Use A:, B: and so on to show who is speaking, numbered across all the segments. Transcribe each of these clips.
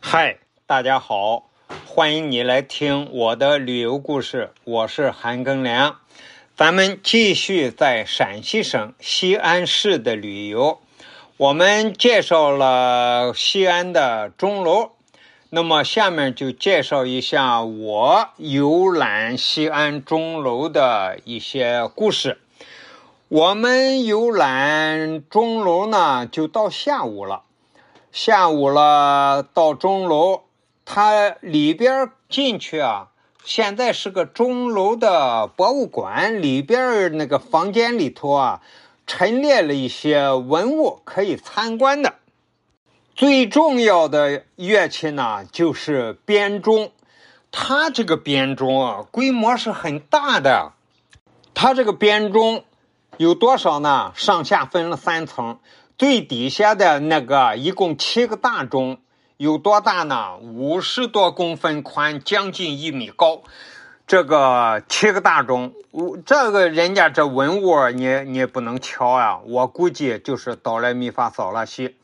A: 嗨，大家好，欢迎你来听我的旅游故事，我是韩庚良。咱们继续在陕西省西安市的旅游，我们介绍了西安的钟楼，那么下面就介绍一下我游览西安钟楼的一些故事。我们游览钟楼呢，就到下午了。下午了，到钟楼，它里边进去啊，现在是个钟楼的博物馆，里边那个房间里头啊，陈列了一些文物可以参观的。最重要的乐器呢，就是编钟，它这个编钟啊，规模是很大的，它这个编钟。有多少呢？上下分了三层，最底下的那个一共七个大钟，有多大呢？五十多公分宽，将近一米高。这个七个大钟，我这个人家这文物你你不能瞧啊！我估计就是哆来咪发嗦拉西。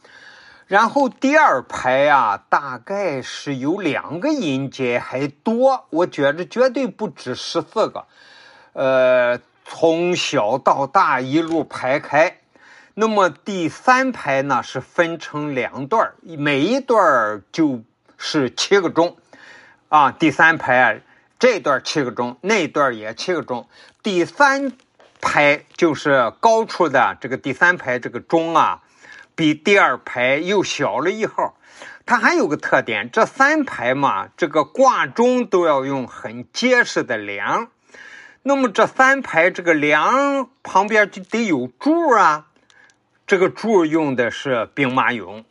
A: 然后第二排啊，大概是有两个音阶还多，我觉着绝对不止十四个。呃。从小到大一路排开，那么第三排呢是分成两段每一段就是七个钟，啊，第三排啊这段七个钟，那段也七个钟，第三排就是高处的这个第三排这个钟啊，比第二排又小了一号。它还有个特点，这三排嘛，这个挂钟都要用很结实的梁。那么这三排这个梁旁边就得有柱啊，这个柱用的是兵马俑，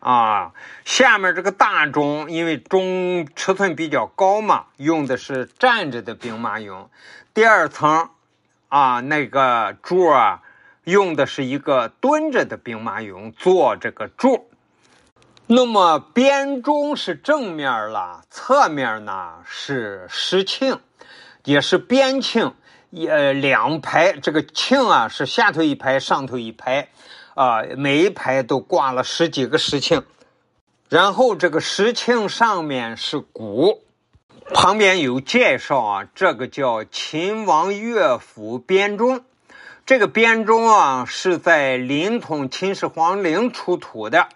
A: 啊，下面这个大钟因为钟尺寸比较高嘛，用的是站着的兵马俑。第二层啊，那个柱啊，用的是一个蹲着的兵马俑做这个柱。那么编钟是正面了，侧面呢是石磬。也是边磬，一呃，两排这个磬啊是下头一排，上头一排，啊，每一排都挂了十几个石磬，然后这个石磬上面是鼓，旁边有介绍啊，这个叫秦王乐府编钟，这个编钟啊是在临潼秦始皇陵出土的。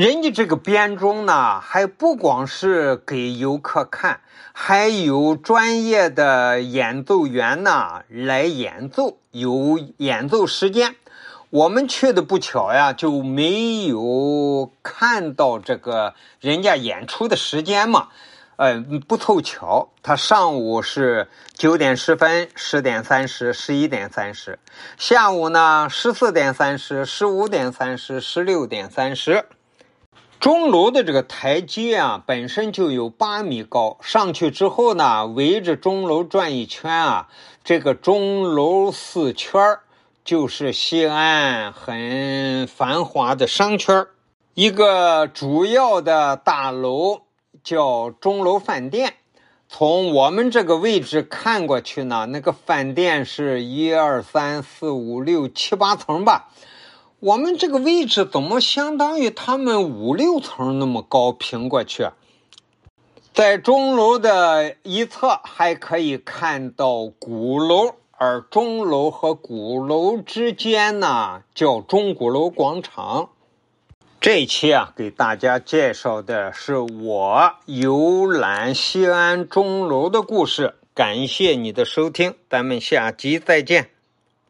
A: 人家这个编钟呢，还不光是给游客看，还有专业的演奏员呢来演奏，有演奏时间。我们去的不巧呀，就没有看到这个人家演出的时间嘛。呃，不凑巧，他上午是九点十分、十点三十、十一点三十；下午呢，十四点三十、十五点三十、十六点三十。钟楼的这个台阶啊，本身就有八米高。上去之后呢，围着钟楼转一圈啊，这个钟楼四圈就是西安很繁华的商圈一个主要的大楼叫钟楼饭店。从我们这个位置看过去呢，那个饭店是一二三四五六七八层吧。我们这个位置怎么相当于他们五六层那么高？平过去，在钟楼的一侧还可以看到鼓楼，而钟楼和鼓楼之间呢叫钟鼓楼广场。这期啊，给大家介绍的是我游览西安钟楼的故事。感谢你的收听，咱们下集再见。